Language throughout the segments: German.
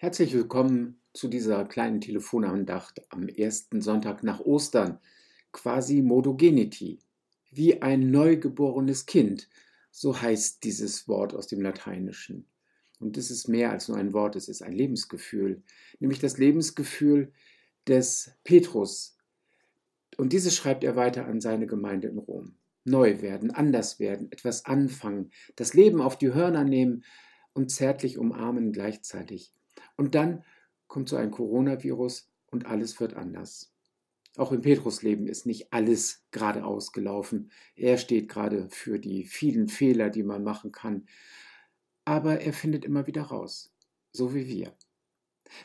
Herzlich willkommen zu dieser kleinen Telefonandacht am ersten Sonntag nach Ostern, quasi Modogenity, wie ein neugeborenes Kind, so heißt dieses Wort aus dem Lateinischen. Und es ist mehr als nur ein Wort, es ist ein Lebensgefühl, nämlich das Lebensgefühl des Petrus. Und dieses schreibt er weiter an seine Gemeinde in Rom. Neu werden, anders werden, etwas anfangen, das Leben auf die Hörner nehmen und zärtlich umarmen gleichzeitig. Und dann kommt so ein Coronavirus und alles wird anders. Auch im Petrusleben ist nicht alles geradeaus gelaufen. Er steht gerade für die vielen Fehler, die man machen kann. Aber er findet immer wieder raus, so wie wir.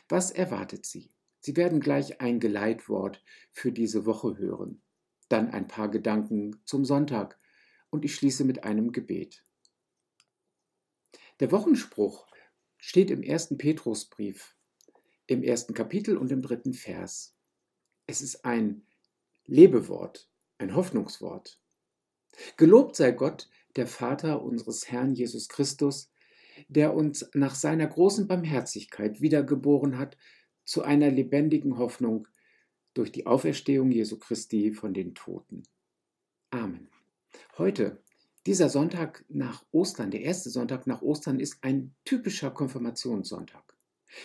Was erwartet Sie? Sie werden gleich ein Geleitwort für diese Woche hören, dann ein paar Gedanken zum Sonntag und ich schließe mit einem Gebet. Der Wochenspruch steht im ersten Petrusbrief, im ersten Kapitel und im dritten Vers. Es ist ein Lebewort, ein Hoffnungswort. Gelobt sei Gott, der Vater unseres Herrn Jesus Christus, der uns nach seiner großen Barmherzigkeit wiedergeboren hat zu einer lebendigen Hoffnung durch die Auferstehung Jesu Christi von den Toten. Amen. Heute dieser Sonntag nach Ostern, der erste Sonntag nach Ostern, ist ein typischer Konfirmationssonntag.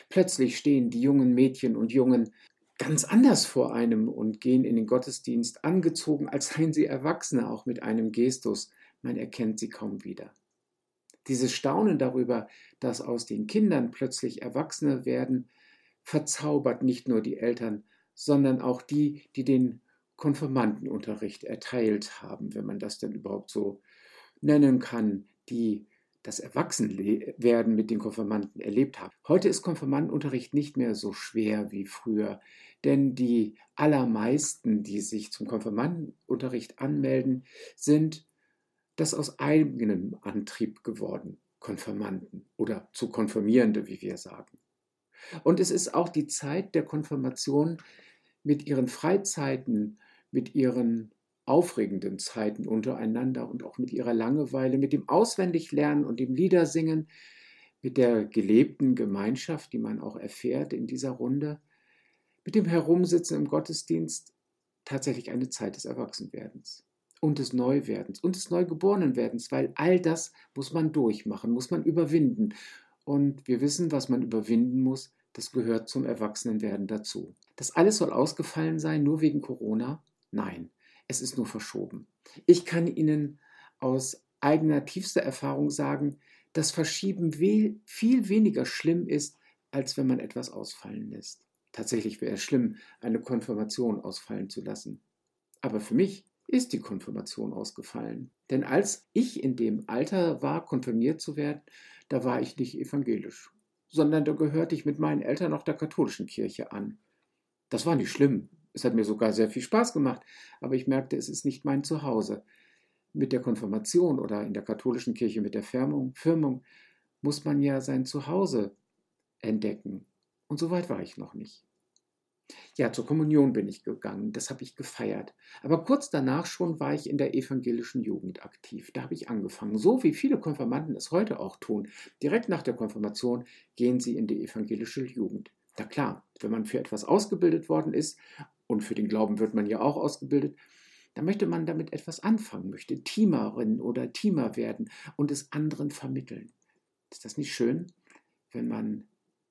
Plötzlich stehen die jungen Mädchen und Jungen ganz anders vor einem und gehen in den Gottesdienst angezogen, als seien sie Erwachsene, auch mit einem Gestus. Man erkennt sie kaum wieder. Dieses Staunen darüber, dass aus den Kindern plötzlich Erwachsene werden, verzaubert nicht nur die Eltern, sondern auch die, die den Konfirmandenunterricht erteilt haben, wenn man das denn überhaupt so nennen kann, die das Erwachsenwerden mit den Konfirmanden erlebt haben. Heute ist Konfirmandenunterricht nicht mehr so schwer wie früher, denn die allermeisten, die sich zum Konfirmandenunterricht anmelden, sind das aus eigenem Antrieb geworden, Konfirmanden oder zu Konfirmierende, wie wir sagen. Und es ist auch die Zeit der Konfirmation mit ihren Freizeiten, mit ihren aufregenden Zeiten untereinander und auch mit ihrer Langeweile, mit dem Auswendiglernen und dem Liedersingen, mit der gelebten Gemeinschaft, die man auch erfährt in dieser Runde, mit dem Herumsitzen im Gottesdienst, tatsächlich eine Zeit des Erwachsenwerdens und des Neuwerdens und des Neugeborenenwerdens, weil all das muss man durchmachen, muss man überwinden. Und wir wissen, was man überwinden muss, das gehört zum Erwachsenenwerden dazu. Das alles soll ausgefallen sein, nur wegen Corona? Nein es ist nur verschoben. Ich kann Ihnen aus eigener tiefster Erfahrung sagen, dass Verschieben viel weniger schlimm ist, als wenn man etwas ausfallen lässt. Tatsächlich wäre es schlimm, eine Konfirmation ausfallen zu lassen. Aber für mich ist die Konfirmation ausgefallen. Denn als ich in dem Alter war, konfirmiert zu werden, da war ich nicht evangelisch, sondern da gehörte ich mit meinen Eltern noch der katholischen Kirche an. Das war nicht schlimm, es hat mir sogar sehr viel Spaß gemacht, aber ich merkte, es ist nicht mein Zuhause. Mit der Konfirmation oder in der katholischen Kirche mit der Firmung, Firmung muss man ja sein Zuhause entdecken. Und so weit war ich noch nicht. Ja, zur Kommunion bin ich gegangen, das habe ich gefeiert. Aber kurz danach schon war ich in der evangelischen Jugend aktiv. Da habe ich angefangen, so wie viele Konfirmanden es heute auch tun. Direkt nach der Konfirmation gehen sie in die evangelische Jugend. Na klar, wenn man für etwas ausgebildet worden ist und für den Glauben wird man ja auch ausgebildet, dann möchte man damit etwas anfangen, möchte Teamerin oder Teamer werden und es anderen vermitteln. Ist das nicht schön, wenn man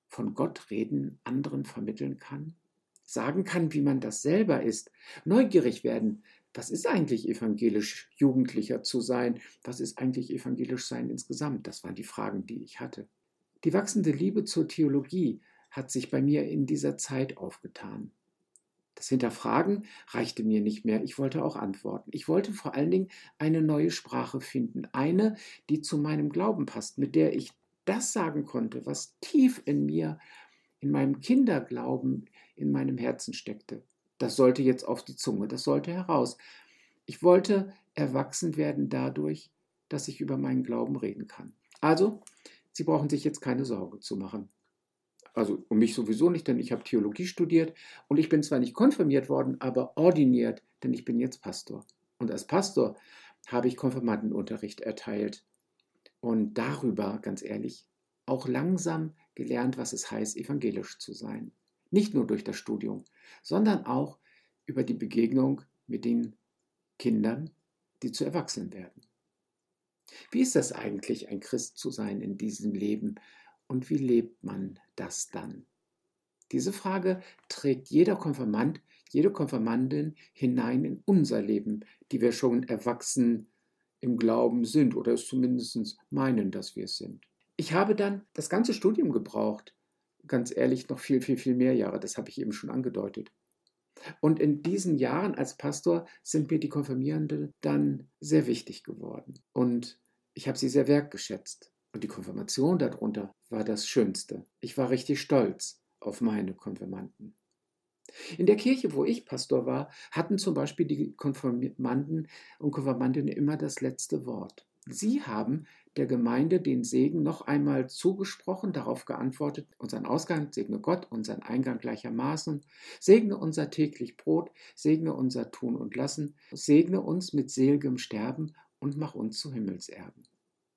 von Gott reden, anderen vermitteln kann? Sagen kann, wie man das selber ist, neugierig werden. Was ist eigentlich evangelisch Jugendlicher zu sein? Was ist eigentlich evangelisch sein insgesamt? Das waren die Fragen, die ich hatte. Die wachsende Liebe zur Theologie hat sich bei mir in dieser Zeit aufgetan. Das Hinterfragen reichte mir nicht mehr. Ich wollte auch antworten. Ich wollte vor allen Dingen eine neue Sprache finden. Eine, die zu meinem Glauben passt, mit der ich das sagen konnte, was tief in mir, in meinem Kinderglauben, in meinem Herzen steckte. Das sollte jetzt auf die Zunge, das sollte heraus. Ich wollte erwachsen werden dadurch, dass ich über meinen Glauben reden kann. Also, Sie brauchen sich jetzt keine Sorge zu machen. Also um mich sowieso nicht, denn ich habe Theologie studiert und ich bin zwar nicht konfirmiert worden, aber ordiniert, denn ich bin jetzt Pastor. Und als Pastor habe ich Konfirmandenunterricht erteilt. Und darüber, ganz ehrlich, auch langsam gelernt, was es heißt, evangelisch zu sein. Nicht nur durch das Studium, sondern auch über die Begegnung mit den Kindern, die zu Erwachsenen werden. Wie ist das eigentlich, ein Christ zu sein in diesem Leben und wie lebt man das dann? Diese Frage trägt jeder Konfirmand, jede Konfirmandin hinein in unser Leben, die wir schon erwachsen im Glauben sind oder es zumindest meinen, dass wir es sind. Ich habe dann das ganze Studium gebraucht, ganz ehrlich noch viel, viel, viel mehr Jahre, das habe ich eben schon angedeutet. Und in diesen Jahren als Pastor sind mir die Konfirmierenden dann sehr wichtig geworden. Und ich habe sie sehr wertgeschätzt. Und die Konfirmation darunter war das Schönste. Ich war richtig stolz auf meine Konfirmanden. In der Kirche, wo ich Pastor war, hatten zum Beispiel die Konfirmanden und Konfirmandinnen immer das letzte Wort. Sie haben der Gemeinde den Segen noch einmal zugesprochen, darauf geantwortet, unseren Ausgang segne Gott, unseren Eingang gleichermaßen, segne unser täglich Brot, segne unser Tun und Lassen, segne uns mit seligem Sterben und mach uns zu Himmelserben.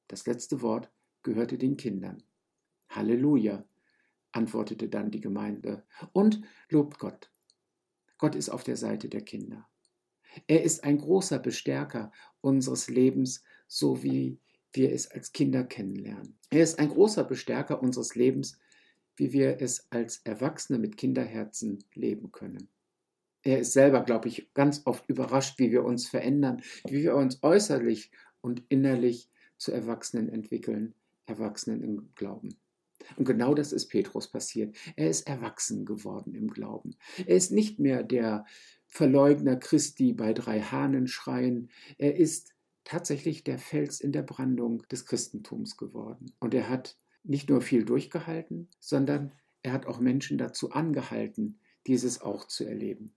Das letzte Wort gehörte den Kindern. Halleluja, antwortete dann die Gemeinde, und lobt Gott. Gott ist auf der Seite der Kinder. Er ist ein großer Bestärker unseres Lebens, so wie wir es als Kinder kennenlernen. Er ist ein großer Bestärker unseres Lebens, wie wir es als Erwachsene mit Kinderherzen leben können. Er ist selber, glaube ich, ganz oft überrascht, wie wir uns verändern, wie wir uns äußerlich und innerlich zu Erwachsenen entwickeln, Erwachsenen im Glauben. Und genau das ist Petrus passiert. Er ist erwachsen geworden im Glauben. Er ist nicht mehr der Verleugner Christi bei drei Hahnen schreien. Er ist tatsächlich der Fels in der Brandung des Christentums geworden. Und er hat nicht nur viel durchgehalten, sondern er hat auch Menschen dazu angehalten, dieses auch zu erleben.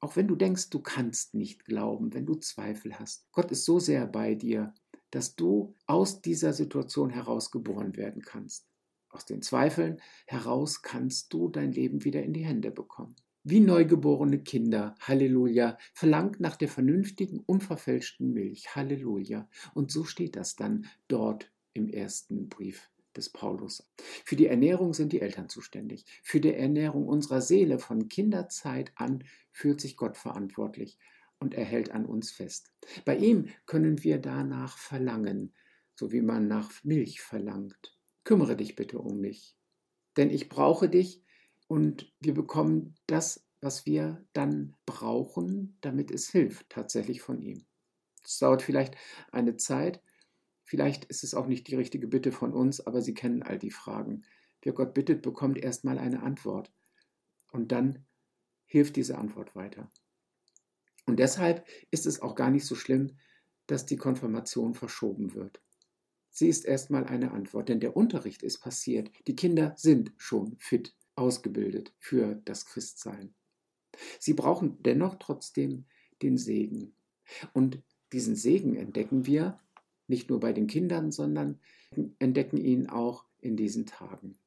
Auch wenn du denkst, du kannst nicht glauben, wenn du Zweifel hast. Gott ist so sehr bei dir, dass du aus dieser Situation heraus geboren werden kannst. Aus den Zweifeln heraus kannst du dein Leben wieder in die Hände bekommen. Wie neugeborene Kinder, Halleluja, verlangt nach der vernünftigen, unverfälschten Milch, Halleluja. Und so steht das dann dort im ersten Brief des Paulus. Für die Ernährung sind die Eltern zuständig. Für die Ernährung unserer Seele von Kinderzeit an fühlt sich Gott verantwortlich und er hält an uns fest. Bei ihm können wir danach verlangen, so wie man nach Milch verlangt. Kümmere dich bitte um mich, denn ich brauche dich und wir bekommen das, was wir dann brauchen, damit es hilft, tatsächlich von ihm. Es dauert vielleicht eine Zeit, vielleicht ist es auch nicht die richtige Bitte von uns, aber Sie kennen all die Fragen. Wer Gott bittet, bekommt erstmal eine Antwort und dann hilft diese Antwort weiter. Und deshalb ist es auch gar nicht so schlimm, dass die Konfirmation verschoben wird. Sie ist erstmal eine Antwort, denn der Unterricht ist passiert. Die Kinder sind schon fit ausgebildet für das Christsein. Sie brauchen dennoch trotzdem den Segen. Und diesen Segen entdecken wir nicht nur bei den Kindern, sondern entdecken ihn auch in diesen Tagen.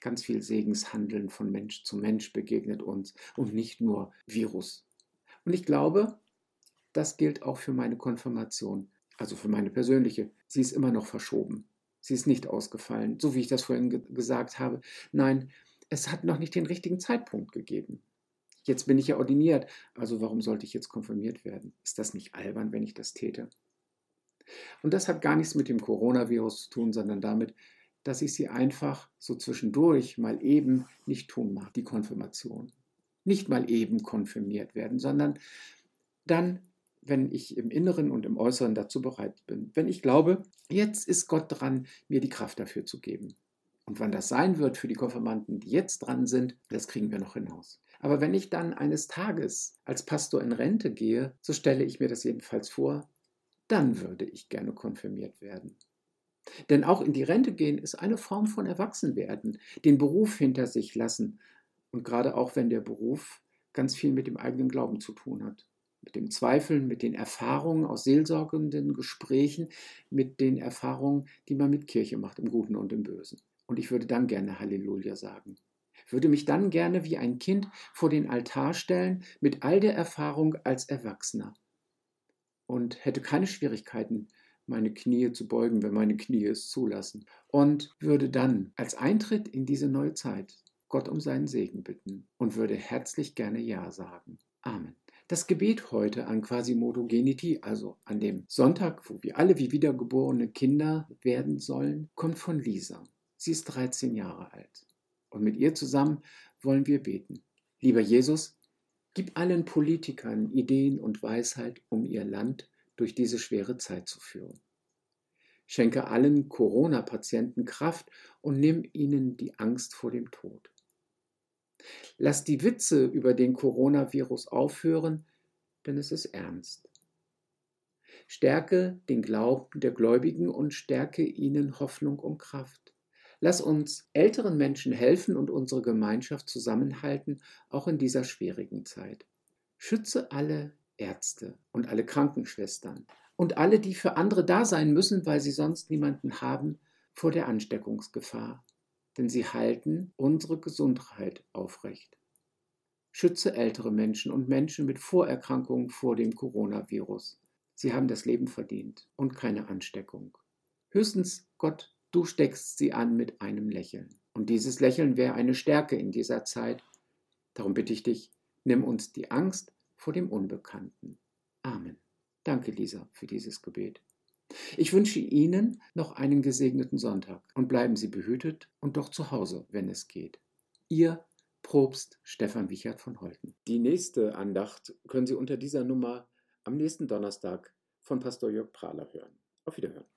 Ganz viel Segenshandeln von Mensch zu Mensch begegnet uns und nicht nur Virus. Und ich glaube, das gilt auch für meine Konfirmation also für meine persönliche, sie ist immer noch verschoben. Sie ist nicht ausgefallen, so wie ich das vorhin ge gesagt habe. Nein, es hat noch nicht den richtigen Zeitpunkt gegeben. Jetzt bin ich ja ordiniert, also warum sollte ich jetzt konfirmiert werden? Ist das nicht albern, wenn ich das täte? Und das hat gar nichts mit dem Coronavirus zu tun, sondern damit, dass ich sie einfach so zwischendurch mal eben nicht tun mag, die Konfirmation. Nicht mal eben konfirmiert werden, sondern dann wenn ich im Inneren und im Äußeren dazu bereit bin. Wenn ich glaube, jetzt ist Gott dran, mir die Kraft dafür zu geben. Und wann das sein wird für die Konfirmanden, die jetzt dran sind, das kriegen wir noch hinaus. Aber wenn ich dann eines Tages als Pastor in Rente gehe, so stelle ich mir das jedenfalls vor, dann würde ich gerne konfirmiert werden. Denn auch in die Rente gehen ist eine Form von Erwachsenwerden, den Beruf hinter sich lassen. Und gerade auch wenn der Beruf ganz viel mit dem eigenen Glauben zu tun hat mit dem Zweifeln, mit den Erfahrungen aus seelsorgenden Gesprächen, mit den Erfahrungen, die man mit Kirche macht, im Guten und im Bösen. Und ich würde dann gerne Halleluja sagen. Würde mich dann gerne wie ein Kind vor den Altar stellen, mit all der Erfahrung als Erwachsener. Und hätte keine Schwierigkeiten, meine Knie zu beugen, wenn meine Knie es zulassen. Und würde dann als Eintritt in diese neue Zeit Gott um seinen Segen bitten und würde herzlich gerne Ja sagen. Amen. Das Gebet heute an Quasimodo Geniti, also an dem Sonntag, wo wir alle wie wiedergeborene Kinder werden sollen, kommt von Lisa. Sie ist 13 Jahre alt. Und mit ihr zusammen wollen wir beten. Lieber Jesus, gib allen Politikern Ideen und Weisheit, um ihr Land durch diese schwere Zeit zu führen. Schenke allen Corona-Patienten Kraft und nimm ihnen die Angst vor dem Tod. Lass die Witze über den Coronavirus aufhören, denn es ist ernst. Stärke den Glauben der Gläubigen und stärke ihnen Hoffnung und Kraft. Lass uns älteren Menschen helfen und unsere Gemeinschaft zusammenhalten, auch in dieser schwierigen Zeit. Schütze alle Ärzte und alle Krankenschwestern und alle, die für andere da sein müssen, weil sie sonst niemanden haben, vor der Ansteckungsgefahr. Denn sie halten unsere Gesundheit aufrecht. Schütze ältere Menschen und Menschen mit Vorerkrankungen vor dem Coronavirus. Sie haben das Leben verdient und keine Ansteckung. Höchstens Gott, du steckst sie an mit einem Lächeln. Und dieses Lächeln wäre eine Stärke in dieser Zeit. Darum bitte ich dich, nimm uns die Angst vor dem Unbekannten. Amen. Danke, Lisa, für dieses Gebet. Ich wünsche Ihnen noch einen gesegneten Sonntag und bleiben Sie behütet und doch zu Hause, wenn es geht. Ihr Probst Stefan Wichert von Holten. Die nächste Andacht können Sie unter dieser Nummer am nächsten Donnerstag von Pastor Jörg Prahler hören. Auf Wiederhören.